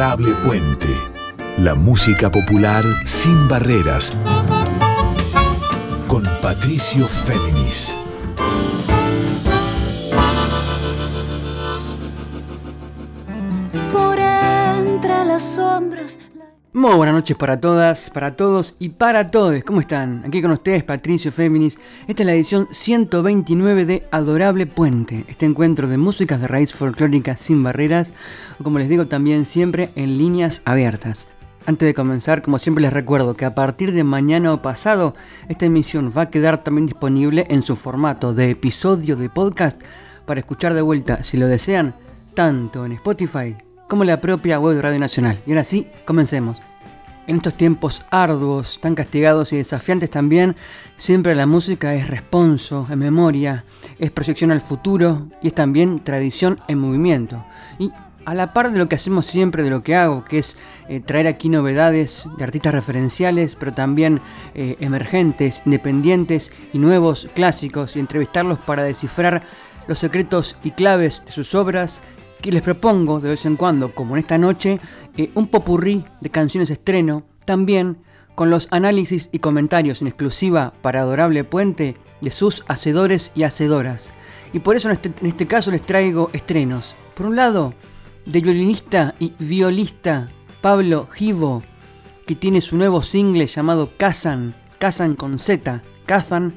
Adorable Puente. La música popular sin barreras. Con Patricio Féminis. Por entre las sombras. Muy buenas noches para todas, para todos y para todos. ¿Cómo están? Aquí con ustedes Patricio Féminis. Esta es la edición 129 de Adorable Puente, este encuentro de músicas de raíz folclórica sin barreras, o como les digo también siempre en líneas abiertas. Antes de comenzar, como siempre les recuerdo que a partir de mañana o pasado, esta emisión va a quedar también disponible en su formato de episodio de podcast para escuchar de vuelta, si lo desean, tanto en Spotify como la propia web de Radio Nacional. Y ahora sí, comencemos. En estos tiempos arduos, tan castigados y desafiantes también, siempre la música es responso, es memoria, es proyección al futuro y es también tradición en movimiento. Y a la par de lo que hacemos siempre, de lo que hago, que es eh, traer aquí novedades de artistas referenciales, pero también eh, emergentes, independientes y nuevos clásicos, y entrevistarlos para descifrar los secretos y claves de sus obras, que les propongo de vez en cuando, como en esta noche, eh, un popurrí de canciones estreno, también con los análisis y comentarios en exclusiva para Adorable Puente de sus hacedores y hacedoras. Y por eso en este, este caso les traigo estrenos. Por un lado, del violinista y violista Pablo Givo, que tiene su nuevo single llamado Kazan, Kazan con Z, Kazan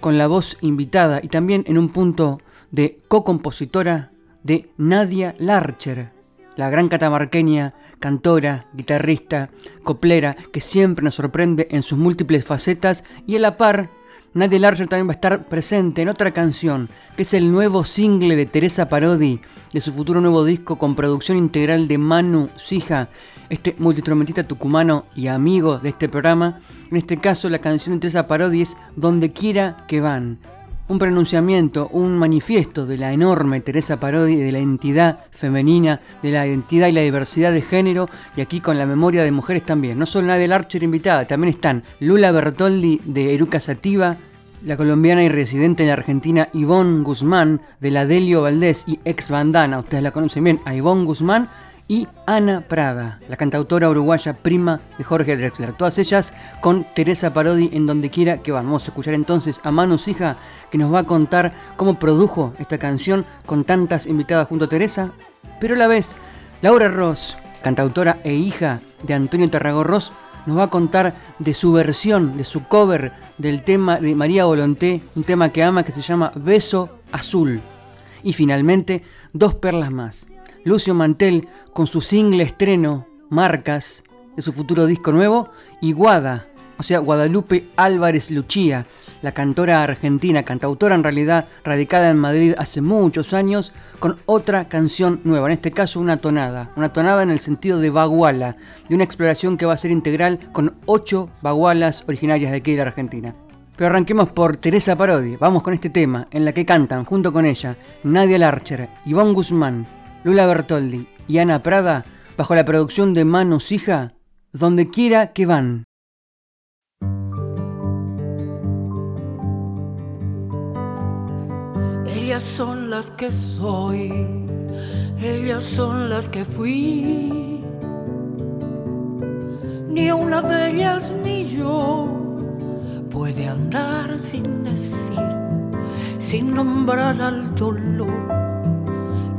con la voz invitada y también en un punto de co-compositora de Nadia Larcher, la gran catamarqueña, cantora, guitarrista, coplera, que siempre nos sorprende en sus múltiples facetas y a la par Nadia Larcher también va a estar presente en otra canción, que es el nuevo single de Teresa Parodi, de su futuro nuevo disco con producción integral de Manu Sija, este multiinstrumentista tucumano y amigo de este programa. En este caso, la canción de Teresa Parodi es Donde quiera que van. Un pronunciamiento, un manifiesto de la enorme Teresa Parodi, de la entidad femenina, de la identidad y la diversidad de género, y aquí con la memoria de mujeres también. No solo Nadia Larcher invitada, también están Lula Bertoldi de Eruca Sativa, la colombiana y residente en la Argentina Ivonne Guzmán, de la Delio Valdés y ex bandana, ustedes la conocen bien, a Ivonne Guzmán, y Ana Prada, la cantautora uruguaya prima de Jorge Drexler. Todas ellas con Teresa Parodi en donde quiera que. Vamos a escuchar entonces a Manu Sija que nos va a contar cómo produjo esta canción con tantas invitadas junto a Teresa. Pero a la vez, Laura Ross, cantautora e hija de Antonio Tarragó Ross, nos va a contar de su versión, de su cover del tema de María Volonté, un tema que ama que se llama Beso Azul. Y finalmente, dos perlas más. Lucio Mantel con su single estreno Marcas de su futuro disco nuevo y Guada, o sea, Guadalupe Álvarez Luchía, la cantora argentina, cantautora en realidad, radicada en Madrid hace muchos años, con otra canción nueva, en este caso una tonada, una tonada en el sentido de baguala, de una exploración que va a ser integral con ocho bagualas originarias de aquí de la Argentina. Pero arranquemos por Teresa Parodi, vamos con este tema, en la que cantan junto con ella Nadia Larcher, Ivonne Guzmán, Lula Bertoldi y Ana Prada, bajo la producción de Manu Sija, Donde quiera que van. Ellas son las que soy, ellas son las que fui. Ni una de ellas ni yo puede andar sin decir, sin nombrar al dolor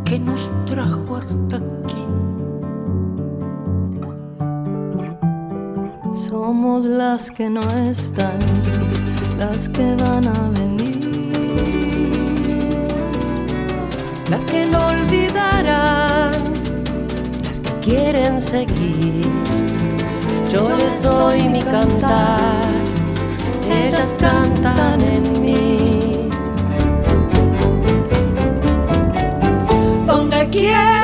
que nos trajo hasta aquí. Somos las que no están, las que van a venir, las que no olvidarán, las que quieren seguir. Yo les doy mi cantar, ellas cantan en mí. Donde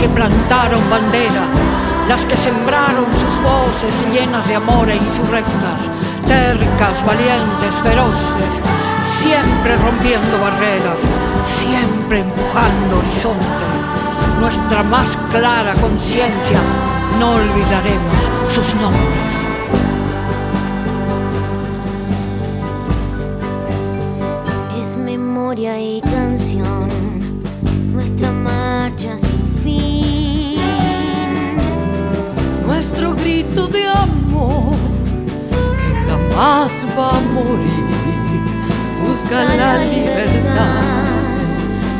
que plantaron bandera, las que sembraron sus voces llenas de amor e insurrectas, tercas, valientes, feroces, siempre rompiendo barreras, siempre empujando horizontes. Nuestra más clara conciencia, no olvidaremos sus nombres. Es memoria y canción, nuestra marcha fin, nuestro grito de amor que jamás va a morir busca la libertad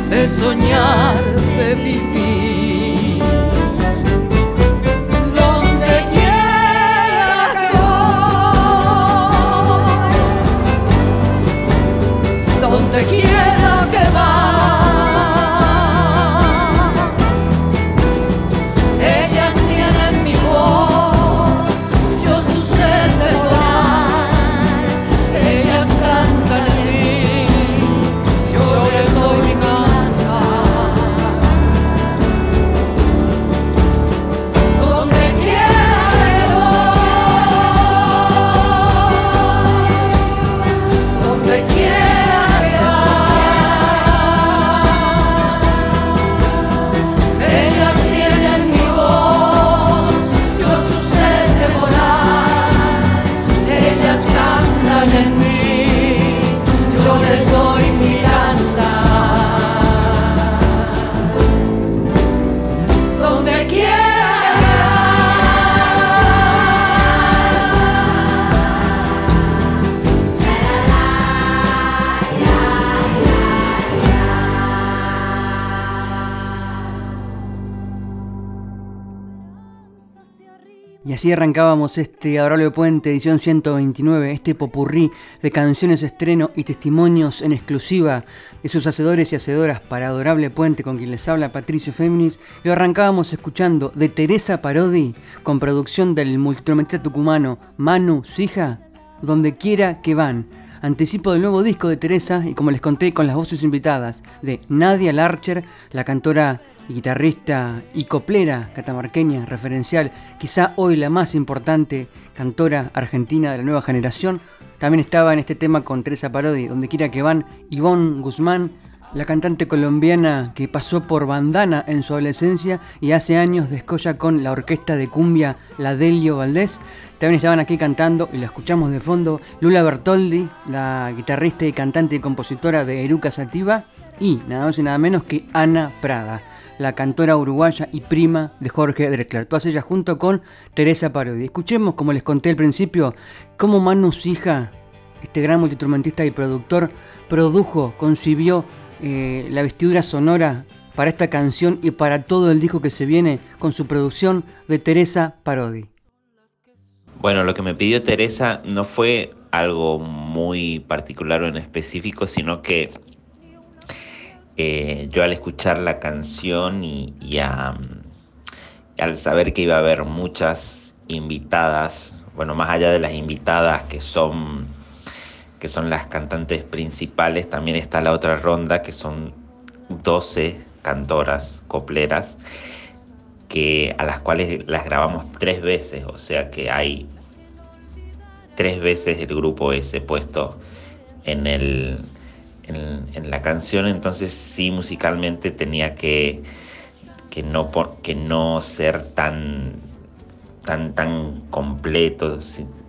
de soñar, de vivir. Así arrancábamos este Adorable Puente, edición 129, este popurrí de canciones estreno y testimonios en exclusiva de sus hacedores y hacedoras para Adorable Puente, con quien les habla Patricio Féminis. Lo arrancábamos escuchando de Teresa Parodi, con producción del multiinstrumentista tucumano Manu Sija, Donde quiera que van. Anticipo del nuevo disco de Teresa y como les conté con las voces invitadas de Nadia Larcher, la cantora guitarrista y coplera catamarqueña referencial, quizá hoy la más importante cantora argentina de la nueva generación. También estaba en este tema con Teresa Parodi, donde quiera que van, Ivonne Guzmán, la cantante colombiana que pasó por bandana en su adolescencia y hace años descolla con la orquesta de cumbia La Delio Valdés. También estaban aquí cantando, y la escuchamos de fondo, Lula Bertoldi, la guitarrista y cantante y compositora de Eruca Sativa, y nada más y nada menos que Ana Prada la cantora uruguaya y prima de Jorge Drexler. Todas ellas junto con Teresa Parodi. Escuchemos, como les conté al principio, cómo Manu Sija, este gran multiinstrumentista y productor, produjo, concibió eh, la vestidura sonora para esta canción y para todo el disco que se viene con su producción de Teresa Parodi. Bueno, lo que me pidió Teresa no fue algo muy particular o en específico, sino que eh, yo al escuchar la canción y, al saber que iba a haber muchas invitadas, bueno, más allá de las invitadas que son, que son las cantantes principales, también está la otra ronda que son 12 cantoras copleras que a las cuales las grabamos tres veces, o sea que hay tres veces el grupo ese puesto en el, en, la canción, entonces sí musicalmente tenía que, que, no, que no ser tan, tan, tan completo,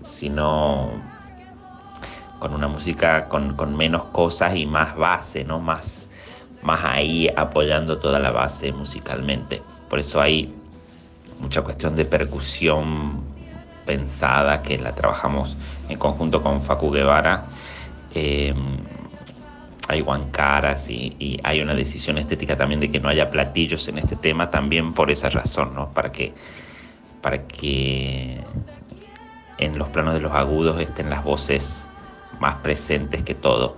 sino con una música con, menos cosas y más base, ¿no? Más, más ahí apoyando toda la base musicalmente. Por eso hay mucha cuestión de percusión pensada que la trabajamos en conjunto con Facu Guevara. Eh, hay guancaras y, hay una decisión estética también de que no haya platillos en este tema, también por esa razón, ¿no? Para que, para que en los planos de los agudos estén las voces más presentes que todo.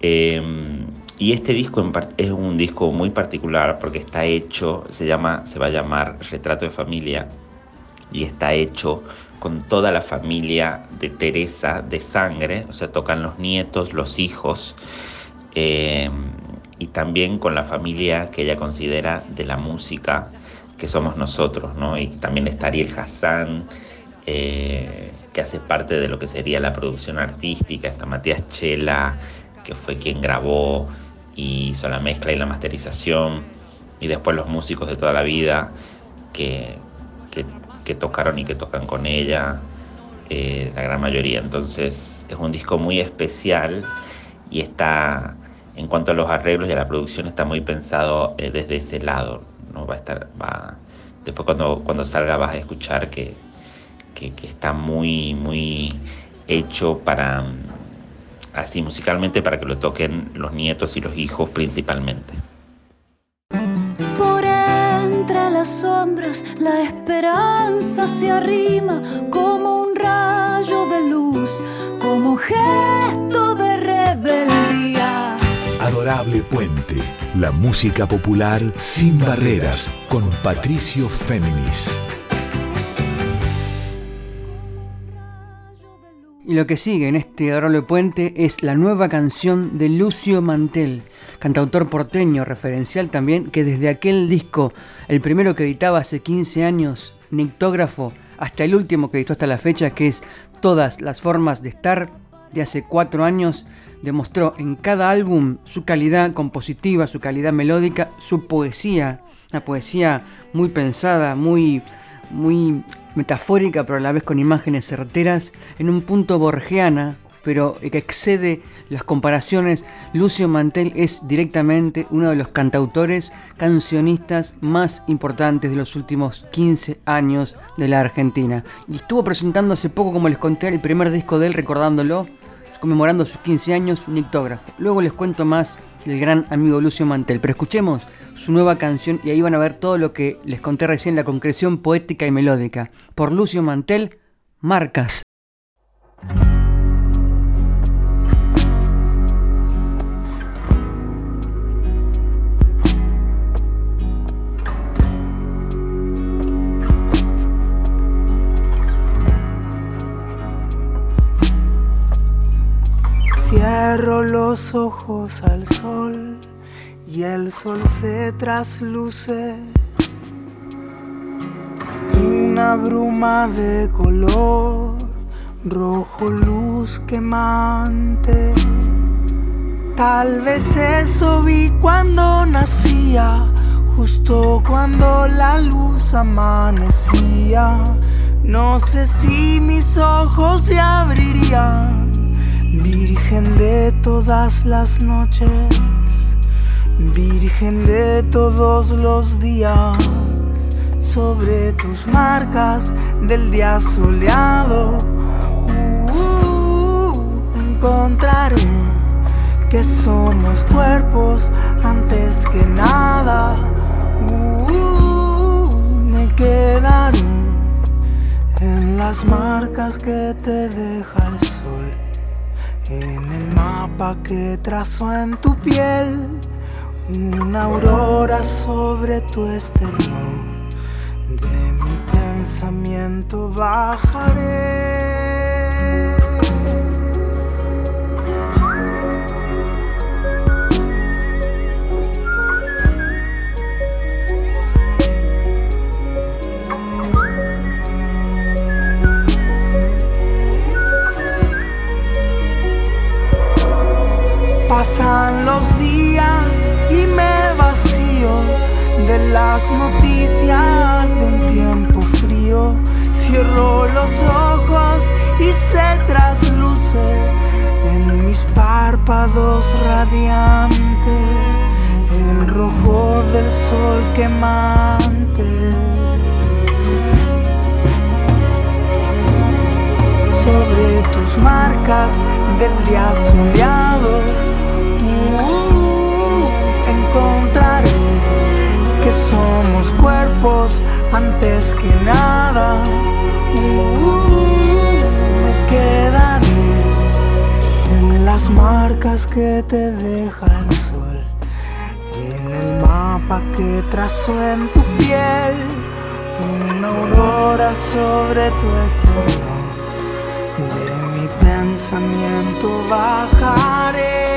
Em, y este disco es un disco muy particular porque está hecho, se, llama, se va a llamar Retrato de Familia y está hecho con toda la familia de Teresa de sangre, o sea, tocan los nietos, los hijos, eh, también con la familia que ella considera de la música que somos nosotros, ¿no? Y también está Ariel Hassan, eh, que hace parte de lo que sería la producción artística, está Matías Chela, que fue quien grabó y hizo la mezcla y la masterización, y después los músicos de toda la vida que, que, tocaron y que tocan con ella, eh, la gran mayoría. Entonces es un disco muy especial y está, en cuanto a los arreglos y a la producción, está muy pensado eh, desde ese lado. ¿no? Va a estar, va, después cuando, cuando salga vas a escuchar que, que, está muy, muy hecho para, así musicalmente, para que lo toquen los nietos y los hijos principalmente. Por entre las sombras la esperanza se arrima como un rayo de luz, como gesto de Adorable Puente, la música popular sin barreras, con Patricio Féminis. Y lo que sigue en este Adorable Puente es la nueva canción de Lucio Mantel, cantautor porteño referencial también, que desde aquel disco, el primero que editaba hace 15 años, Nictógrafo, hasta el último que editó hasta la fecha, que es Todas las formas de estar, de hace 4 años, demostró en cada álbum su calidad compositiva, su calidad melódica, su poesía, una poesía muy pensada, muy, muy metafórica, pero a la vez con imágenes certeras, en un punto borgiana, pero que excede las comparaciones. Lucio Mantel es directamente uno de los cantautores, cancionistas más importantes de los últimos 15 años de la Argentina. Y estuvo presentando hace poco, como les conté, el primer disco de él, recordándolo, conmemorando sus 15 años, Nictógrafo. Luego les cuento más del gran amigo Lucio Mantel, pero escuchemos su nueva canción y ahí van a ver todo lo que les conté recién, la concreción poética y melódica. Por Lucio Mantel, Marcas. Cierro los ojos al sol y el sol se trasluce. Una bruma de color rojo luz quemante. Tal vez eso vi cuando nacía, justo cuando la luz amanecía. No sé si mis ojos se abrirían Virgen de todas las noches, Virgen de todos los días, sobre tus marcas del día soleado, uh, encontraré que somos cuerpos antes que nada. Uh, me quedaré en las marcas que te deja el sol. En el mapa que trazo en tu piel, una aurora sobre tu esternón. De mi pensamiento bajaré. Pasan los días y me vacío de las noticias de un tiempo frío. Cierro los ojos y se trasluce en mis párpados radiante el rojo del sol quemante. Sobre tus marcas del día soleado somos cuerpos antes que nada. Uh, me quedaré en las marcas que te deja el sol, en el mapa que trazo en tu piel, una aurora sobre tu estrella. De mi pensamiento bajaré.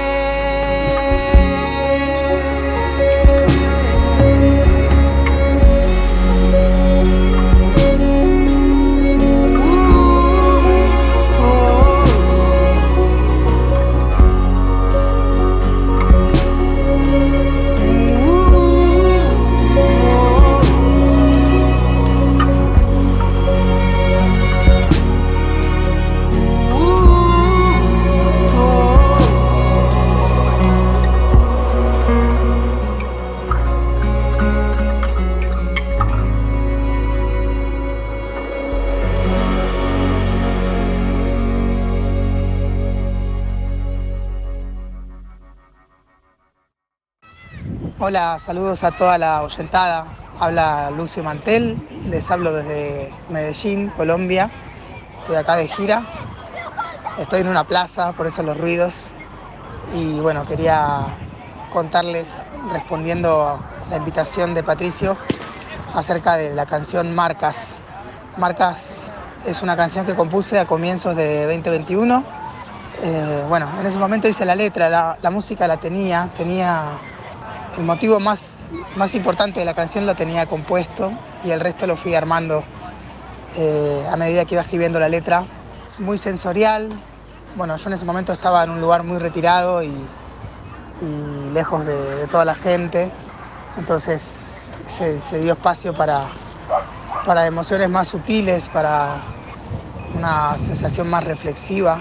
Hola, saludos a toda la oyentada. Habla Lucio Mantel, les hablo desde Medellín, Colombia. Estoy acá de gira. Estoy en una plaza, por eso los ruidos. Y bueno, quería contarles, respondiendo la invitación de Patricio, acerca de la canción Marcas. Marcas es una canción que compuse a comienzos de 2021. Eh, bueno, en ese momento hice la letra, la, la música la tenía, tenía el motivo más, más importante de la canción lo tenía compuesto y el resto lo fui armando eh, a medida que iba escribiendo la letra. Muy sensorial. Bueno, yo en ese momento estaba en un lugar muy retirado y, y lejos de, de, toda la gente. Entonces se, se dio espacio para, para emociones más sutiles, para una sensación más reflexiva.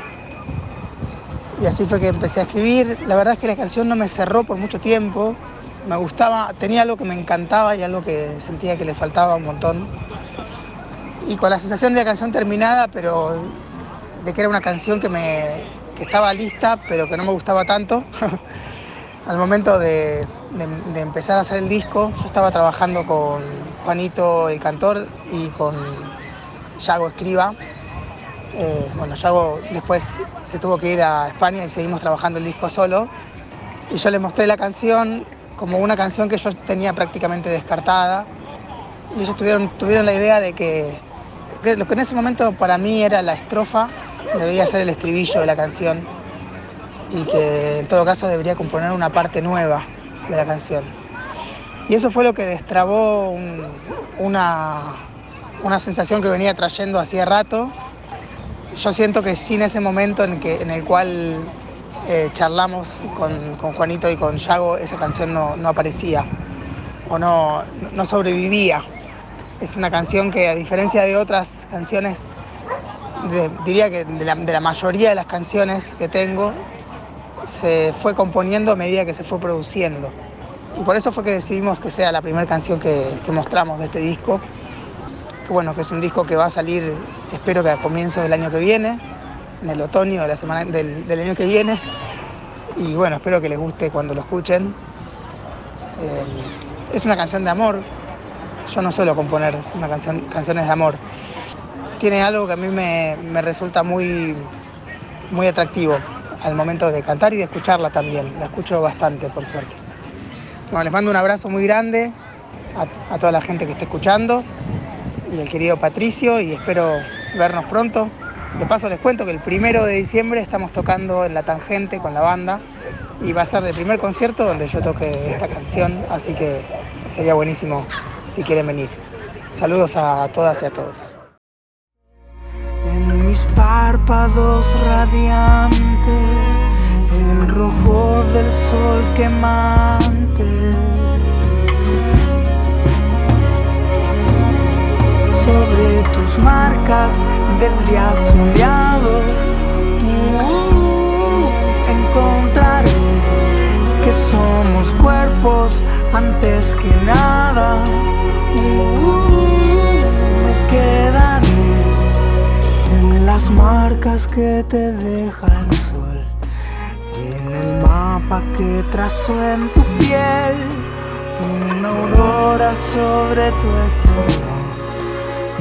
Y así fue que empecé a escribir. La verdad es que la canción no me cerró por mucho tiempo me gustaba, tenía algo que me encantaba y algo que sentía que le faltaba un montón. Y con la sensación de la canción terminada, pero de que era una canción que, me, que estaba lista, pero que no me gustaba tanto. Al momento de, de, empezar a hacer el disco, yo estaba trabajando con Juanito, el cantor, y con Yago Escriba. Eh, bueno, Yago después se tuvo que ir a España y seguimos trabajando el disco solo. Y yo le mostré la canción como una canción que yo tenía prácticamente descartada. Y ellos tuvieron, tuvieron la idea de que, lo que en ese momento para mí era la estrofa debía ser el estribillo de la canción y que en todo caso debería componer una parte nueva de la canción. Y eso fue lo que destrabó un, una, una sensación que venía trayendo hacía rato. Yo siento que sin ese momento en, que, en el cual eh, charlamos con, Juanito y con Yago, esa canción no, aparecía o no, sobrevivía. Es una canción que a diferencia de otras canciones, diría que de la, mayoría de las canciones que tengo, se fue componiendo a medida que se fue produciendo. Y por eso fue que decidimos que sea la primera canción que, mostramos de este disco. Bueno, que es un disco que va a salir, espero que a comienzos del año que viene en el otoño de la semana, del, del, año que viene. Y bueno, espero que les guste cuando lo escuchen. Eh, es una canción de amor. Yo no suelo componer una canción, canciones de amor. Tiene algo que a mí me, me resulta muy, muy atractivo al momento de cantar y de escucharla también. La escucho bastante, por suerte. Bueno, les mando un abrazo muy grande a, a toda la gente que esté escuchando y el querido Patricio y espero vernos pronto. De paso les cuento que el primero de diciembre estamos tocando en La Tangente con la banda y va a ser el primer concierto donde yo toque esta canción, así que sería buenísimo si quieren venir. Saludos a todas y a todos. En mis párpados radiante, el rojo del sol quemante. Sobre tus marcas del día soleado, uh, encontraré que somos cuerpos antes que nada. Uh, me quedaré en las marcas que te deja el sol, en el mapa que trazó en tu piel, una aurora sobre tu estrella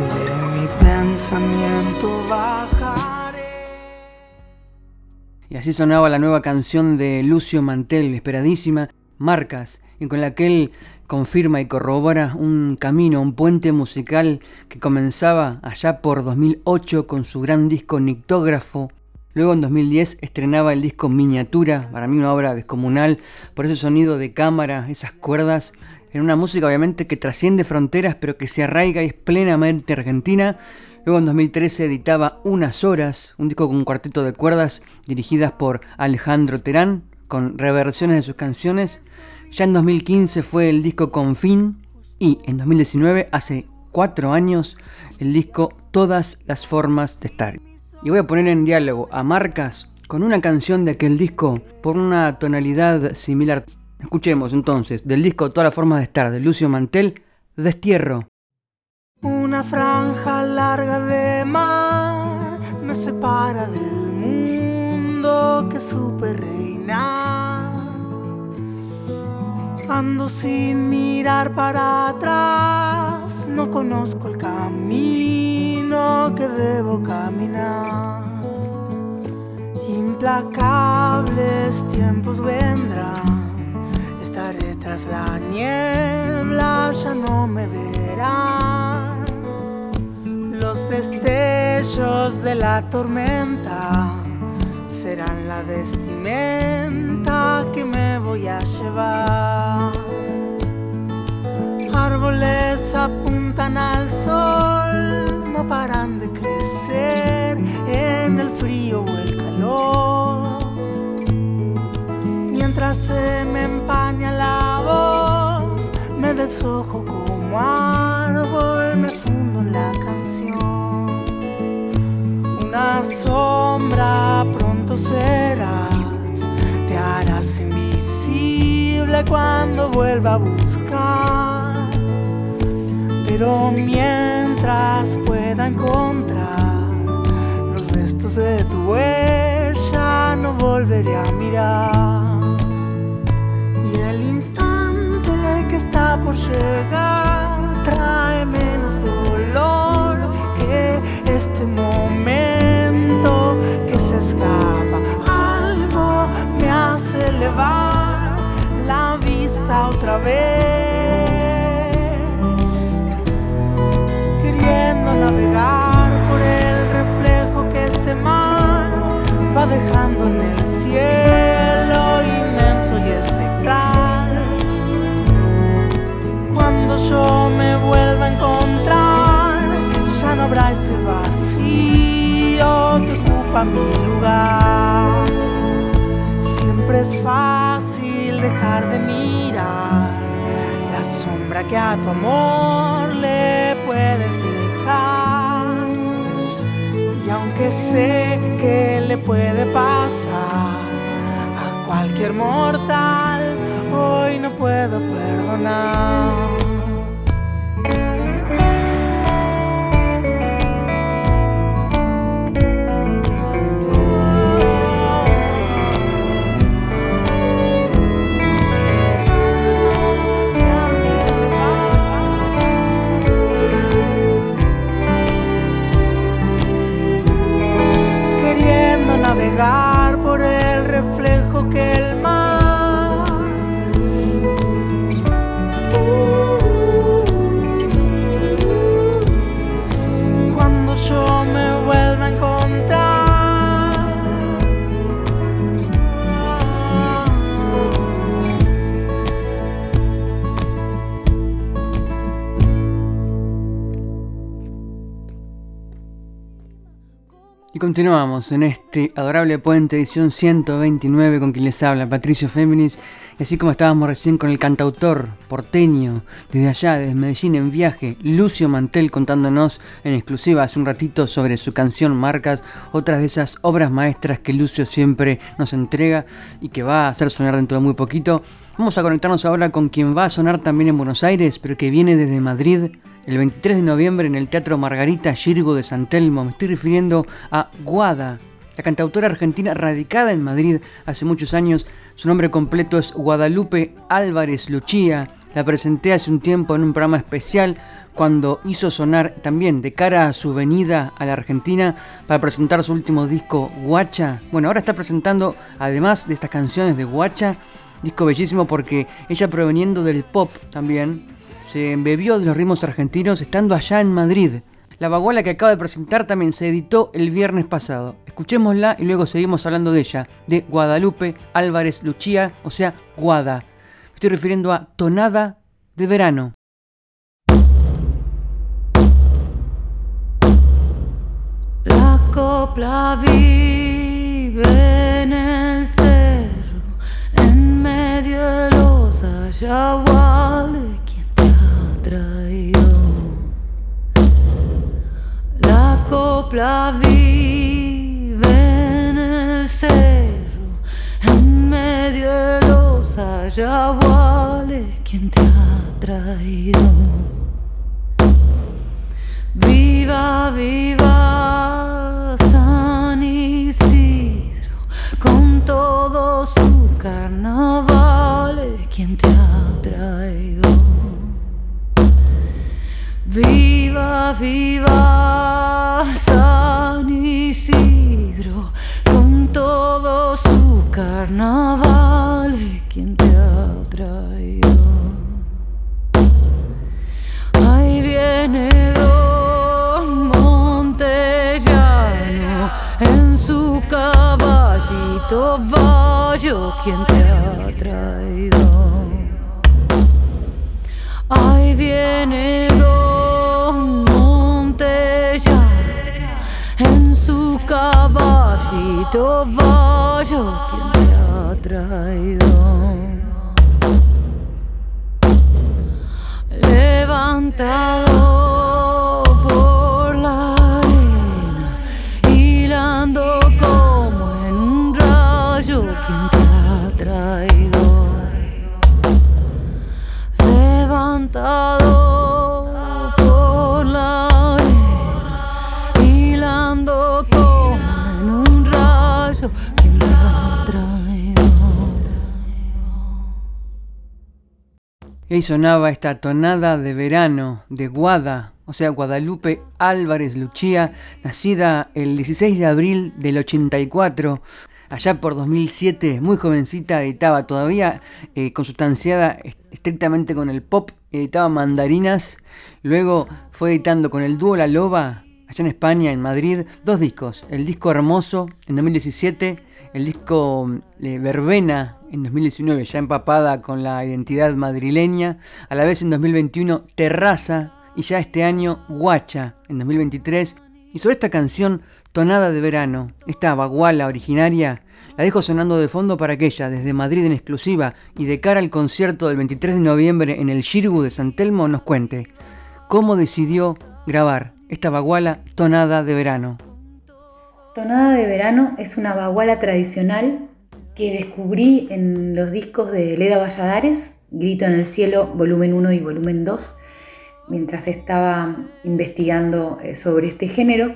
de mi pensamiento bajaré. Y así sonaba la nueva canción de Lucio Mantel, esperadísima, Marcas, y con la que él confirma y corrobora un camino, un puente musical que comenzaba allá por 2008 con su gran disco Nictógrafo. Luego en 2010 estrenaba el disco Miniatura, para mí una obra descomunal, por ese sonido de cámara, esas cuerdas en una música obviamente que trasciende fronteras pero que se arraiga y es plenamente argentina. Luego en 2013 editaba Unas Horas, un disco con un cuarteto de cuerdas dirigidas por Alejandro Terán, con reversiones de sus canciones. Ya en 2015 fue el disco Confín y en 2019, hace cuatro años, el disco Todas las Formas de Estar. Y voy a poner en diálogo a Marcas con una canción de aquel disco por una tonalidad similar. Escuchemos entonces del disco Todas las formas de estar de Lucio Mantel, Destierro. Una franja larga de mar me separa del mundo que supe reinar. Ando sin mirar para atrás, no conozco el camino que debo caminar. Implacables tiempos vendrán, estaré tras la niebla, ya no me verán. Los destellos de la tormenta serán la vestimenta que me voy a llevar. Árboles apuntan al sol, no paran de crecer en el frío o el calor. Mientras se me empaña la voz, me deshojo como árbol, me fundo en la canción. Una sombra pronto serás, te harás invisible cuando vuelva a buscar. Pero mientras pueda encontrar los restos de tu huella, no volveré a mirar. El instante que está por llegar trae menos dolor que este momento que se escapa. Algo me hace elevar la vista otra vez, hoy no puedo perdonar. Continuamos en este adorable puente edición 129 con quien les habla Patricio Féminis. Así como estábamos recién con el cantautor porteño desde allá, desde Medellín en viaje, Lucio Mantel contándonos en exclusiva hace un ratito sobre su canción Marcas, otras de esas obras maestras que Lucio siempre nos entrega y que va a hacer sonar dentro de muy poquito. Vamos a conectarnos ahora con quien va a sonar también en Buenos Aires, pero que viene desde Madrid el 23 de noviembre en el Teatro Margarita Girgo de San Telmo. Me estoy refiriendo a Guada, la cantautora argentina radicada en Madrid hace muchos años. Su nombre completo es Guadalupe Álvarez Luchía. La presenté hace un tiempo en un programa especial cuando hizo sonar también de cara a su venida a la Argentina para presentar su último disco Guacha. Bueno, ahora está presentando, además de estas canciones de Guacha, disco bellísimo porque ella proveniendo del pop también, se embebió de los ritmos argentinos estando allá en Madrid. La baguala que acaba de presentar también se editó el viernes pasado. Escuchémosla y luego seguimos hablando de ella, de Guadalupe Álvarez Luchía, o sea, Guada. Me estoy refiriendo a Tonada de Verano. La copla vive en el cerro, en medio de los ayahuales. ¿Quién te ha copla vive en el cerro, en medio de los ayahuales. ¿Quién te ha traído? Viva, viva San Isidro, con todo su carnaval, ¿quién te ha traído. Viva, viva San Isidro con todo su carnaval. ¿Quién te ha traído? Ahí viene Don Montellano en su caballito vallo. ¿Quién te ha traído? Ahí viene Don caballito vallo. ¿Quién te ha traído? levantado sonaba esta tonada de verano de Guada, o sea, Guadalupe Álvarez Luchía, nacida el 16 de abril del 84. Allá por 2007, muy jovencita, editaba todavía eh, consustanciada est- estrictamente con el pop, editaba mandarinas. Luego fue editando con el dúo La Loba, allá en España, en Madrid, dos discos. El disco Hermoso en 2017, el disco eh, Verbena en 2019, ya empapada con la identidad madrileña. A la vez en 2021, Terraza. Y ya este año, Guacha en 2023. Y sobre esta canción, Tonada de Verano, esta baguala originaria, la dejo sonando de fondo para que ella, desde Madrid en exclusiva y de cara al concierto del 23 de noviembre en el Shirgu de San Telmo, nos cuente cómo decidió grabar esta baguala Tonada de Verano. Tonada de verano es una baguala tradicional que descubrí en los discos de Leda Valladares, Grito en el Cielo, volumen 1 y volumen 2, mientras estaba investigando eh, sobre este género.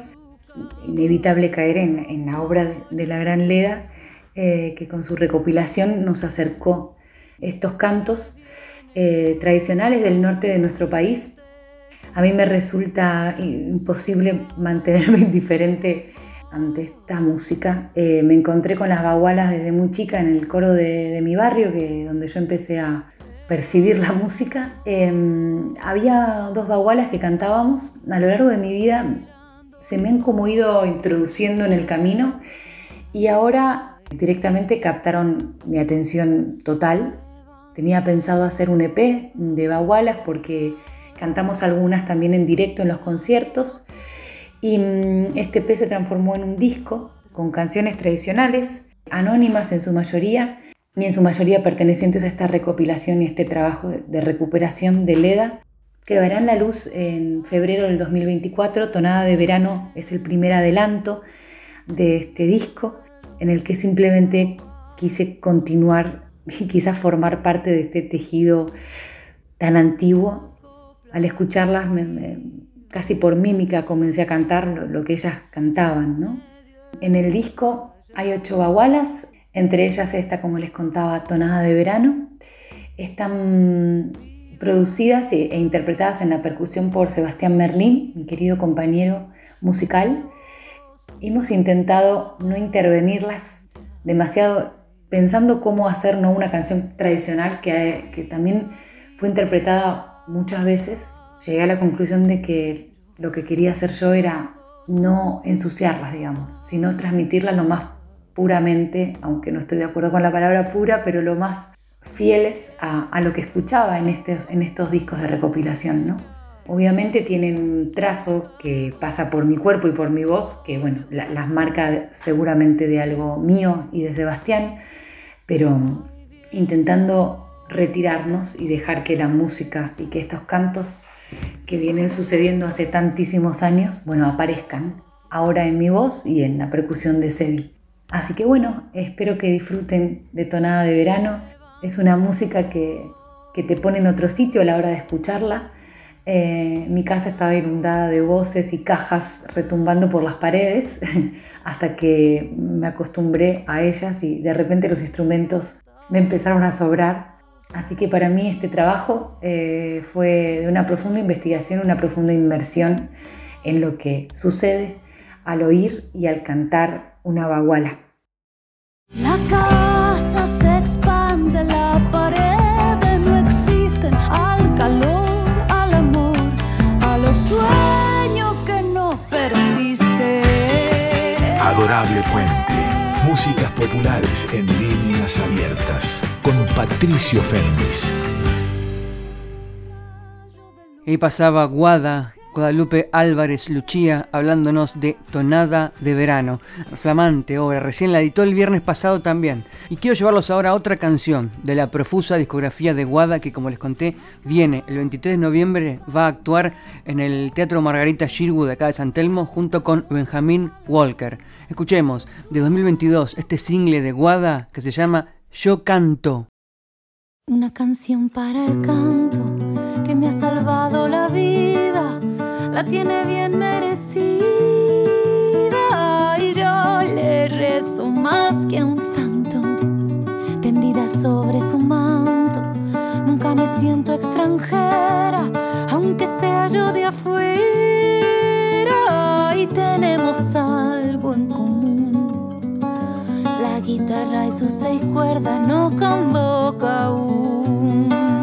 Inevitable caer en, en la obra de, la gran Leda, eh, que con su recopilación nos acercó estos cantos eh, tradicionales del norte de nuestro país. A mí me resulta imposible mantenerme indiferente ante esta música. Eh, me encontré con las bagualas desde muy chica en el coro de, mi barrio, que, donde yo empecé a percibir la música. Eh, había dos bagualas que cantábamos. A lo largo de mi vida se me han como ido introduciendo en el camino y ahora directamente captaron mi atención total. Tenía pensado hacer un EP de bagualas porque cantamos algunas también en directo en los conciertos. Y mm, este EP se transformó en un disco con canciones tradicionales, anónimas en su mayoría, y en su mayoría pertenecientes a esta recopilación y este trabajo de, recuperación de Leda, que verán la luz en febrero del 2024. Tonada de Verano es el primer adelanto de este disco, en el que simplemente quise continuar y quizás formar parte de este tejido tan antiguo. Al escucharlas me, me, casi por mímica comencé a cantar lo, que ellas cantaban. ¿no? En el disco hay ocho bagualas, entre ellas esta, como les contaba, Tonada de Verano. Están producidas e interpretadas en la percusión por Sebastián Merlín, mi querido compañero musical. Hemos intentado no intervenirlas demasiado pensando cómo hacer no una canción tradicional que también fue interpretada muchas veces. Llegué a la conclusión de que lo que quería hacer yo era no ensuciarlas, digamos, sino transmitirlas lo más puramente, aunque no estoy de acuerdo con la palabra pura, pero lo más fieles a, lo que escuchaba en estos, discos de recopilación, ¿no? Obviamente tienen un trazo que pasa por mi cuerpo y por mi voz, que bueno, la, las marca seguramente de algo mío y de Sebastián, pero intentando retirarnos y dejar que la música y que estos cantos que vienen sucediendo hace tantísimos años, bueno, aparezcan ahora en mi voz y en la percusión de Sebi. Así que bueno, espero que disfruten de Tonada de Verano. Es una música que, que te pone en otro sitio a la hora de escucharla. Eh, mi casa estaba inundada de voces y cajas retumbando por las paredes hasta que me acostumbré a ellas y de repente los instrumentos me empezaron a sobrar Así que para mí este trabajo eh, fue de una profunda investigación, una profunda inmersión en lo que sucede al oír y al cantar una baguala. La casa se expande, la pared no existen al calor, al amor, a los sueños que no persisten. Adorable Puente. Músicas populares en líneas abiertas con Patricio Fernández. Y pasaba Guada, Guadalupe Álvarez Luchía hablándonos de Tonada de Verano. Flamante obra, recién la editó el viernes pasado también. Y quiero llevarlos ahora a otra canción de la profusa discografía de Guada que como les conté viene el 23 de noviembre, va a actuar en el Teatro Margarita Shirwood de acá de San Telmo junto con Benjamín Walker. Escuchemos de 2022 este single de Guada que se llama Yo Canto. Una canción para el canto que me ha salvado la tiene bien merecida y yo le rezo más que un santo, tendida sobre su manto. Nunca me siento extranjera, aunque sea yo de afuera y tenemos algo en común. La guitarra y sus seis cuerdas nos convoca aún.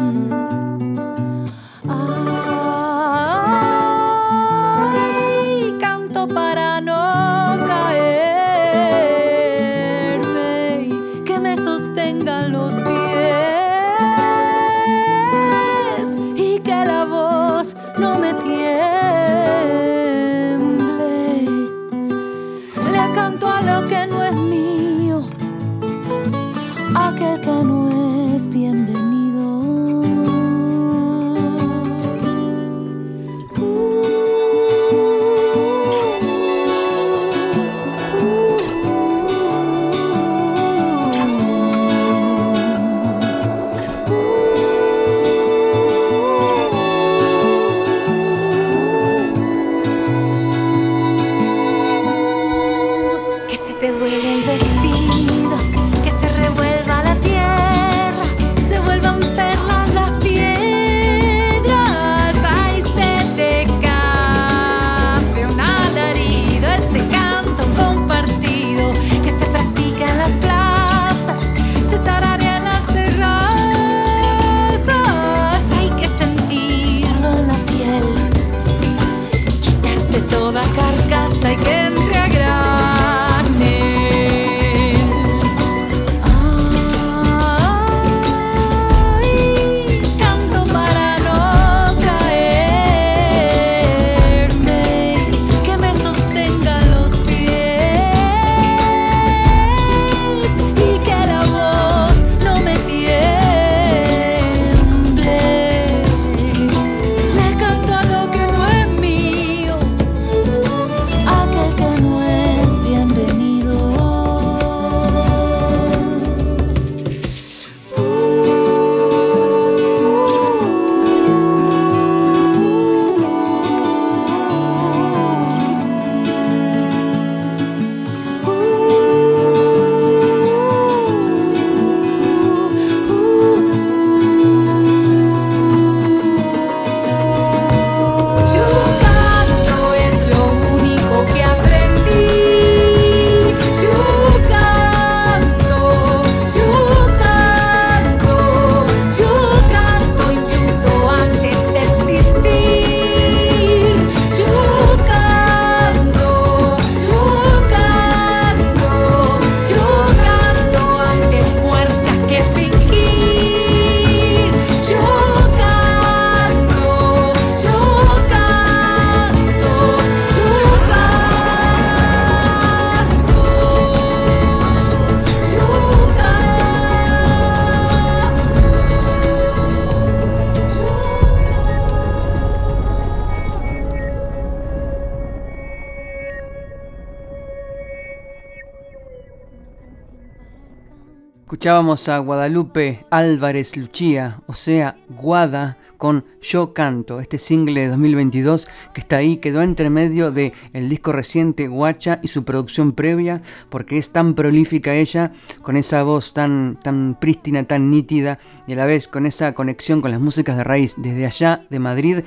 Escuchábamos a Guadalupe Álvarez Luchía, o sea, Guada, con Yo Canto, este single de 2022 que está ahí, quedó entre medio de el disco reciente Guacha y su producción previa, porque es tan prolífica ella, con esa voz tan, tan prístina, tan nítida, y a la vez con esa conexión con las músicas de raíz desde allá, de Madrid.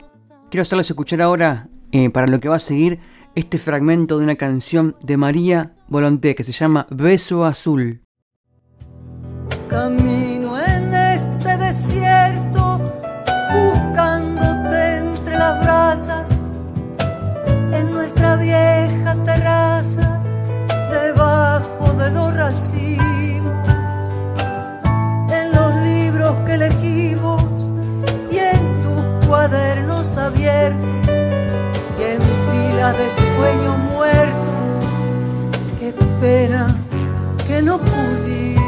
Quiero hacerles escuchar ahora, eh, para lo que va a seguir, este fragmento de una canción de María Volonté que se llama Beso Azul. Camino en este desierto, buscándote entre las brasas, en nuestra vieja terraza, debajo de los racimos, en los libros que elegimos y en tus cuadernos abiertos y en pilas de sueños muertos. Qué pena que no pudimos.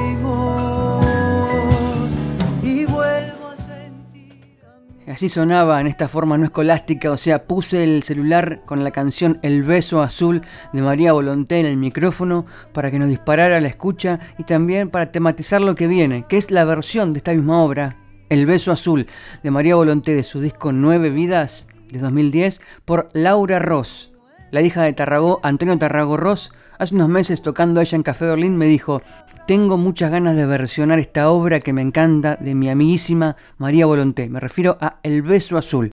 Así sonaba en esta forma no escolástica, o sea, puse el celular con la canción El beso azul de María Volonté en el micrófono para que nos disparara la escucha y también para tematizar lo que viene, que es la versión de esta misma obra, El beso azul de María Volonté de su disco Nueve Vidas de 2010 por Laura Ross. La hija de Tarragó, Antonio Tarrago Ross, hace unos meses tocando ella en Café Berlín me dijo, tengo muchas ganas de versionar esta obra que me encanta de mi amiguísima María Volonté. Me refiero a El beso azul.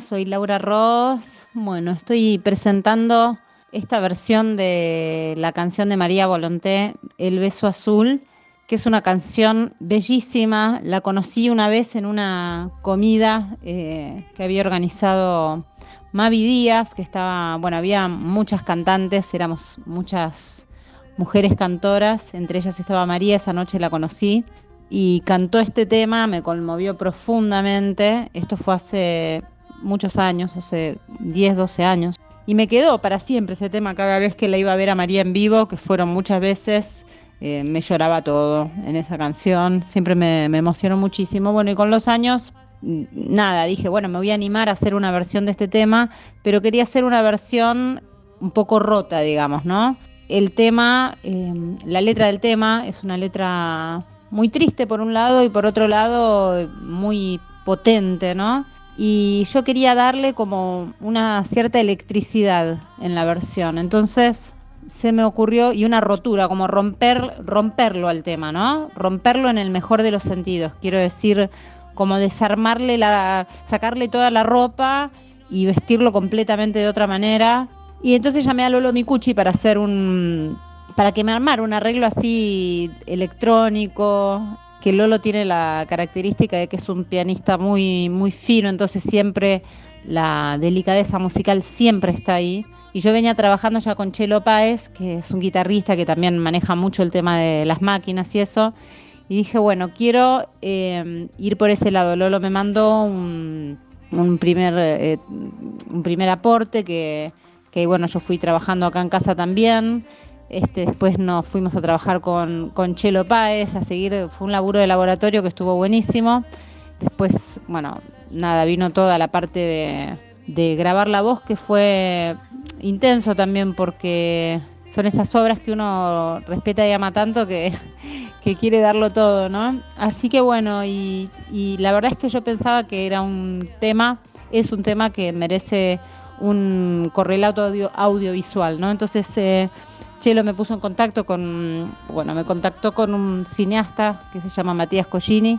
Soy Laura Ross. Bueno, estoy presentando esta versión de la canción de María Volonté, El beso azul, que es una canción bellísima. La conocí una vez en una comida eh, que había organizado Mavi Díaz, que estaba, bueno, había muchas cantantes, éramos muchas mujeres cantoras, entre ellas estaba María, esa noche la conocí y cantó este tema, me conmovió profundamente. Esto fue hace muchos años, hace 10, 12 años. Y me quedó para siempre ese tema cada vez que la iba a ver a María en vivo, que fueron muchas veces. Eh, me lloraba todo en esa canción, siempre me, emocionó muchísimo. Bueno, y con los años, nada, dije, bueno, me voy a animar a hacer una versión de este tema, pero quería hacer una versión un poco rota, digamos, ¿no? El tema, eh, la letra del tema es una letra muy triste por un lado y por otro lado muy potente, ¿no? Y yo quería darle como una cierta electricidad en la versión. Entonces se me ocurrió, y una rotura, como romper, romperlo al tema, ¿no? Romperlo en el mejor de los sentidos. Quiero decir, como desarmarle la, sacarle toda la ropa y vestirlo completamente de otra manera. Y entonces llamé a Lolo Micucci para hacer un, para que me armara un arreglo así electrónico, que Lolo tiene la característica de que es un pianista muy, muy fino, entonces siempre la delicadeza musical siempre está ahí. Y yo venía trabajando ya con Chelo Páez, que es un guitarrista que también maneja mucho el tema de las máquinas y eso. Y dije, bueno, quiero eh, ir por ese lado. Lolo me mandó un, primer, eh, un primer aporte que, que, bueno, yo fui trabajando acá en casa también. Este, después nos fuimos a trabajar con, con Chelo Páez, a seguir, fue un laburo de laboratorio que estuvo buenísimo. Después, bueno, nada, vino toda la parte de, grabar la voz que fue intenso también porque son esas obras que uno respeta y ama tanto que, quiere darlo todo, ¿no? Así que bueno, y, la verdad es que yo pensaba que era un tema, es un tema que merece un correlato audiovisual, ¿no? Entonces eh, Chelo me puso en contacto con, bueno, me contactó con un cineasta que se llama Matías Collini,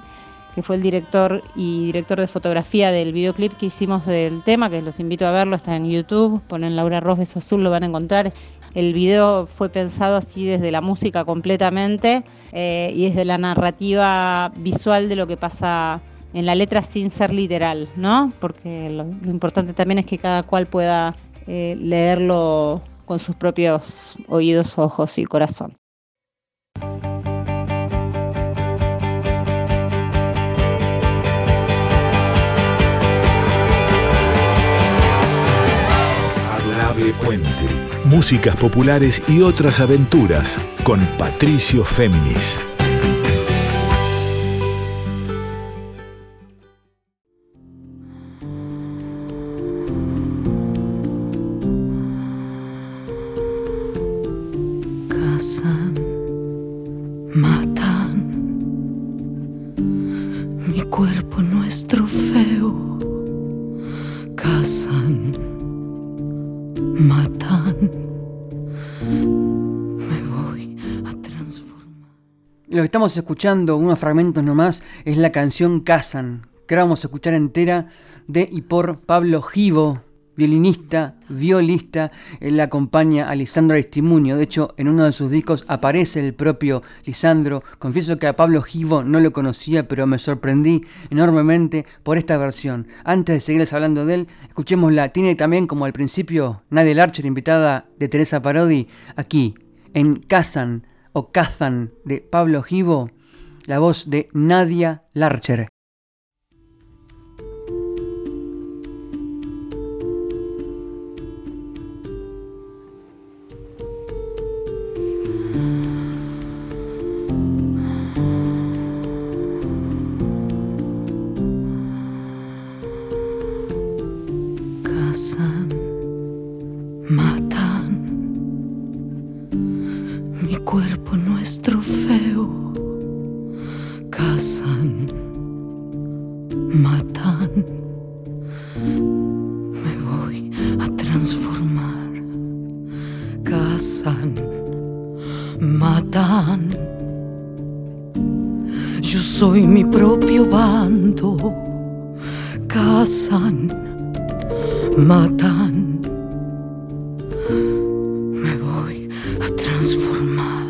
que fue el director y director de fotografía del videoclip que hicimos del tema, que los invito a verlo, está en YouTube, ponen Laura Ross Azul, lo van a encontrar. El video fue pensado así desde la música completamente eh, y desde la narrativa visual de lo que pasa en la letra sin ser literal, ¿no? Porque lo, importante también es que cada cual pueda eh, leerlo con sus propios oídos, ojos y corazón. Adorable Puente. Músicas populares y otras aventuras con Patricio Féminis. Estamos escuchando unos fragmentos nomás es la canción Kazan, que ahora vamos a escuchar entera de y por Pablo Givo, violinista, violista, él acompaña a Lisandro Aristimuño, de hecho en uno de sus discos aparece el propio Lisandro, confieso que a Pablo Givo no lo conocía, pero me sorprendí enormemente por esta versión. Antes de seguirles hablando de él, escuchémosla, tiene también como al principio Nadia Larcher, invitada de Teresa Parodi, aquí, en Kazan, o Kazan de Pablo Givo, la voz de Nadia Larcher. Transformar.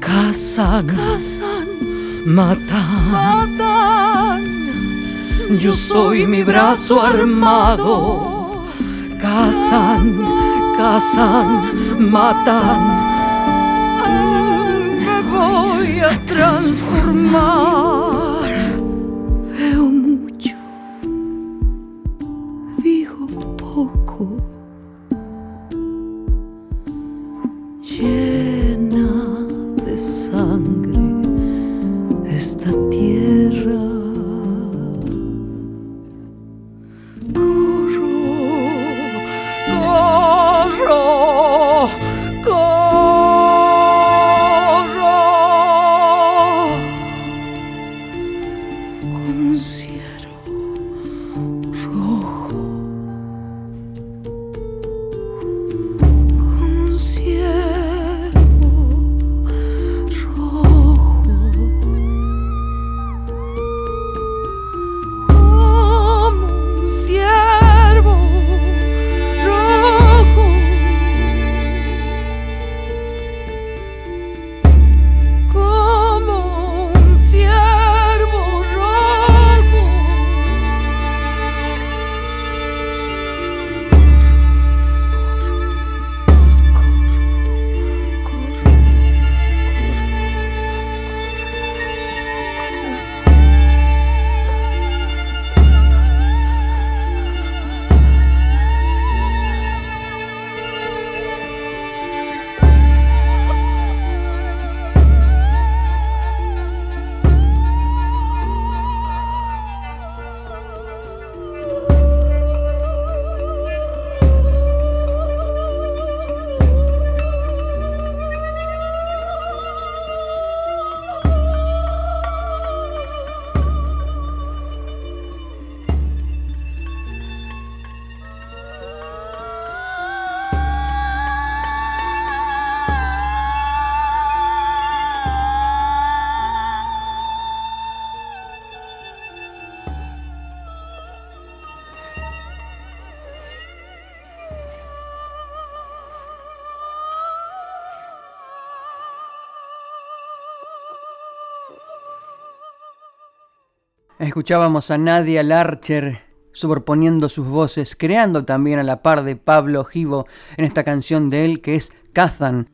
Cazan, matan, matan. Yo soy mi brazo armado. Cazan, cazan, matan. Me voy a transformar. Escuchábamos a Nadia Larcher superponiendo sus voces, creando también a la par de Pablo Givo en esta canción de él que es Kazan.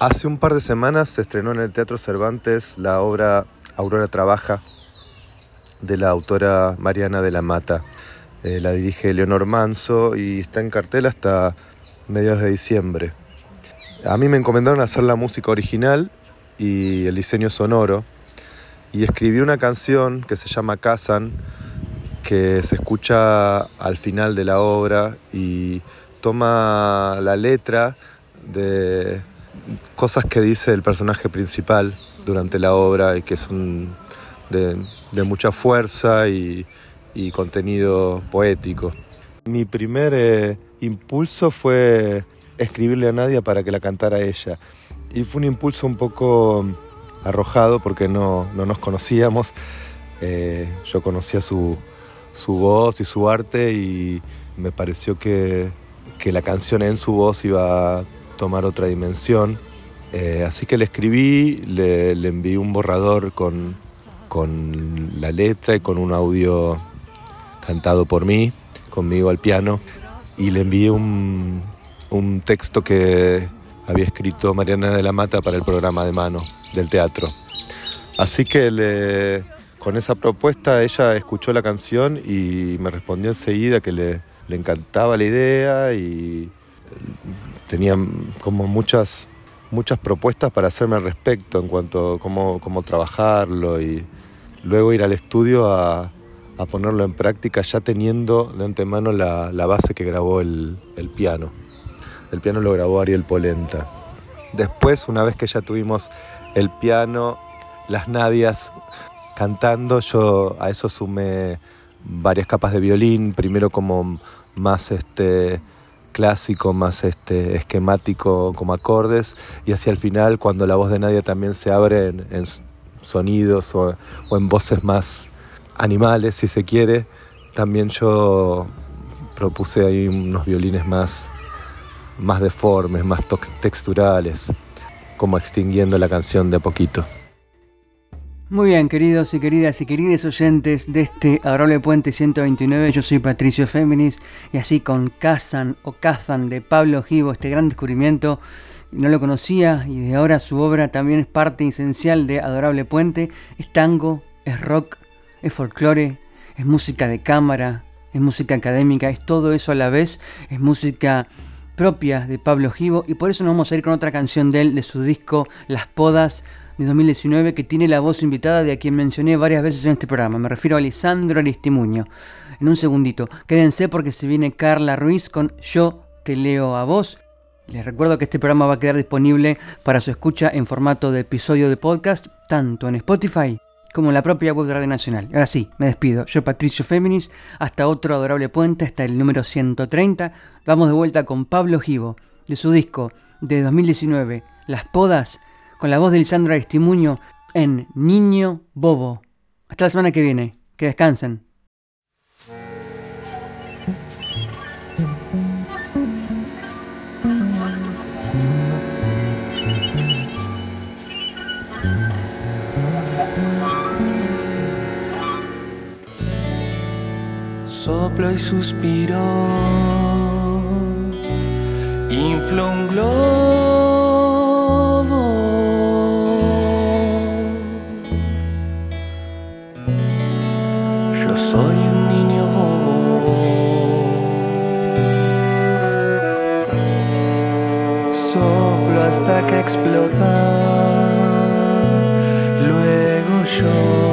Hace un par de semanas se estrenó en el Teatro Cervantes la obra Aurora Trabaja de la autora Mariana de la Mata. Eh, la dirige Leonor Manso y está en cartel hasta mediados de diciembre. A mí me encomendaron hacer la música original y el diseño sonoro y escribí una canción que se llama Kazan que se escucha al final de la obra y toma la letra de cosas que dice el personaje principal durante la obra y que son de, mucha fuerza y, y, contenido poético. Mi primer eh, impulso fue escribirle a Nadia para que la cantara ella y fue un impulso un poco arrojado porque no, no nos conocíamos. Eh, yo conocía su, su voz y su arte y me pareció que, que, la canción en su voz iba a tomar otra dimensión. Eh, así que le escribí, le, le envié un borrador con, con, la letra y con un audio cantado por mí, conmigo al piano, y le envié un, un texto que había escrito Mariana de la Mata para el programa de mano del teatro. Así que con esa propuesta ella escuchó la canción y me respondió enseguida que le, le encantaba la idea y tenía como muchas, muchas propuestas para hacerme al respecto en cuanto a cómo, cómo trabajarlo y luego ir al estudio a, a, ponerlo en práctica ya teniendo de antemano la, la base que grabó el, el piano. El piano lo grabó Ariel Polenta. Después, una vez que ya tuvimos el piano, las Nadias cantando, yo a eso sumé varias capas de violín, primero como más este clásico, más este esquemático como acordes, y hacia el final cuando la voz de Nadia también se abre en, sonidos o, en voces más animales, si se quiere, también yo propuse ahí unos violines más, más deformes, más texturales, como extinguiendo la canción de a poquito. Muy bien, queridos y queridas y queridos oyentes de este adorable puente 129, yo soy Patricio Féminis y así con Kazan o Kazan de Pablo Givo, este gran descubrimiento, no lo conocía y de ahora su obra también es parte esencial de Adorable Puente, es tango, es rock, es folclore, es música de cámara, es música académica, es todo eso a la vez, es música propia de Pablo Givo y por eso nos vamos a ir con otra canción de él, de su disco Las Podas, de 2019 que tiene la voz invitada de a quien mencioné varias veces en este programa. Me refiero a Alessandro Aristimuño. En un segundito, quédense porque se viene Carla Ruiz con Yo te leo a vos. Les recuerdo que este programa va a quedar disponible para su escucha en formato de episodio de podcast, tanto en Spotify como la propia web de Radio Nacional. Ahora sí, me despido. Yo, Patricio Féminis, hasta otro adorable puente, hasta el número 130. Vamos de vuelta con Pablo Givo, de su disco de 2019, Las Podas con la voz de Lisandro Aristimuño en Niño Bobo. Hasta la semana que viene. Que descansen. Soplo y suspiro, inflo un globo hasta que explota. Luego yo.